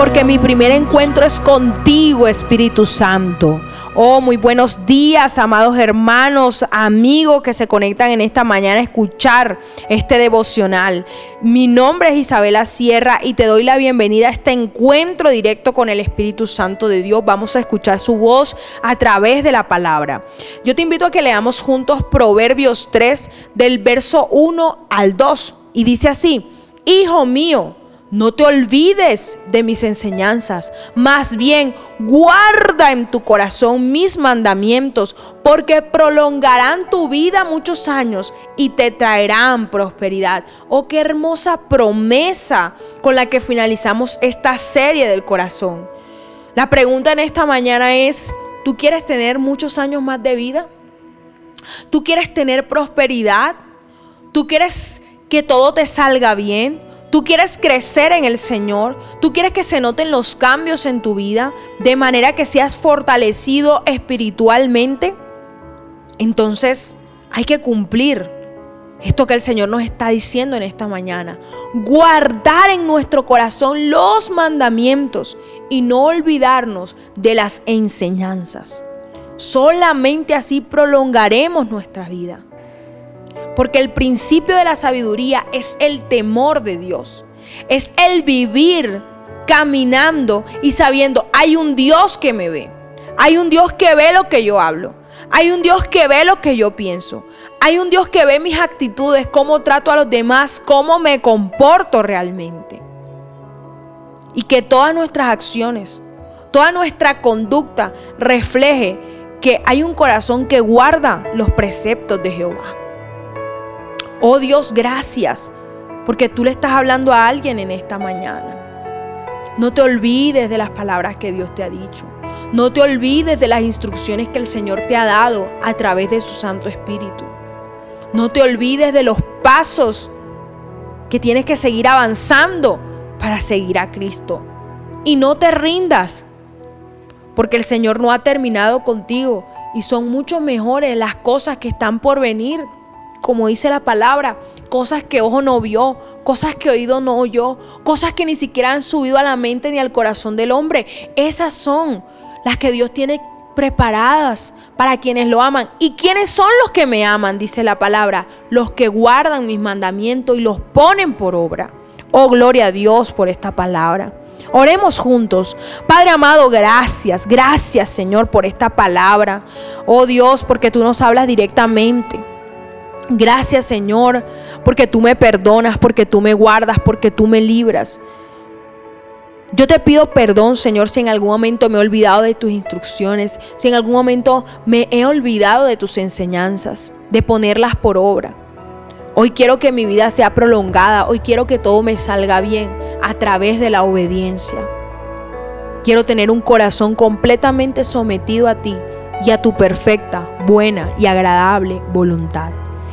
porque mi primer encuentro es contigo, Espíritu Santo. Oh, muy buenos días, amados hermanos, amigos que se conectan en esta mañana a escuchar este devocional. Mi nombre es Isabela Sierra y te doy la bienvenida a este encuentro directo con el Espíritu Santo de Dios. Vamos a escuchar su voz a través de la palabra. Yo te invito a que leamos juntos Proverbios 3 del verso 1 al 2 y dice así, Hijo mío, no te olvides de mis enseñanzas, más bien guarda en tu corazón mis mandamientos, porque prolongarán tu vida muchos años y te traerán prosperidad. Oh, qué hermosa promesa con la que finalizamos esta serie del corazón. La pregunta en esta mañana es, ¿tú quieres tener muchos años más de vida? ¿Tú quieres tener prosperidad? ¿Tú quieres que todo te salga bien? Tú quieres crecer en el Señor. Tú quieres que se noten los cambios en tu vida de manera que seas fortalecido espiritualmente. Entonces hay que cumplir esto que el Señor nos está diciendo en esta mañana. Guardar en nuestro corazón los mandamientos y no olvidarnos de las enseñanzas. Solamente así prolongaremos nuestra vida. Porque el principio de la sabiduría es el temor de Dios. Es el vivir caminando y sabiendo, hay un Dios que me ve. Hay un Dios que ve lo que yo hablo. Hay un Dios que ve lo que yo pienso. Hay un Dios que ve mis actitudes, cómo trato a los demás, cómo me comporto realmente. Y que todas nuestras acciones, toda nuestra conducta refleje que hay un corazón que guarda los preceptos de Jehová. Oh Dios, gracias, porque tú le estás hablando a alguien en esta mañana. No te olvides de las palabras que Dios te ha dicho. No te olvides de las instrucciones que el Señor te ha dado a través de su Santo Espíritu. No te olvides de los pasos que tienes que seguir avanzando para seguir a Cristo. Y no te rindas, porque el Señor no ha terminado contigo y son mucho mejores las cosas que están por venir como dice la palabra, cosas que ojo no vio, cosas que oído no oyó, cosas que ni siquiera han subido a la mente ni al corazón del hombre. Esas son las que Dios tiene preparadas para quienes lo aman. ¿Y quiénes son los que me aman? Dice la palabra, los que guardan mis mandamientos y los ponen por obra. Oh, gloria a Dios por esta palabra. Oremos juntos. Padre amado, gracias, gracias Señor por esta palabra. Oh Dios, porque tú nos hablas directamente. Gracias Señor, porque tú me perdonas, porque tú me guardas, porque tú me libras. Yo te pido perdón, Señor, si en algún momento me he olvidado de tus instrucciones, si en algún momento me he olvidado de tus enseñanzas, de ponerlas por obra. Hoy quiero que mi vida sea prolongada, hoy quiero que todo me salga bien a través de la obediencia. Quiero tener un corazón completamente sometido a ti y a tu perfecta, buena y agradable voluntad.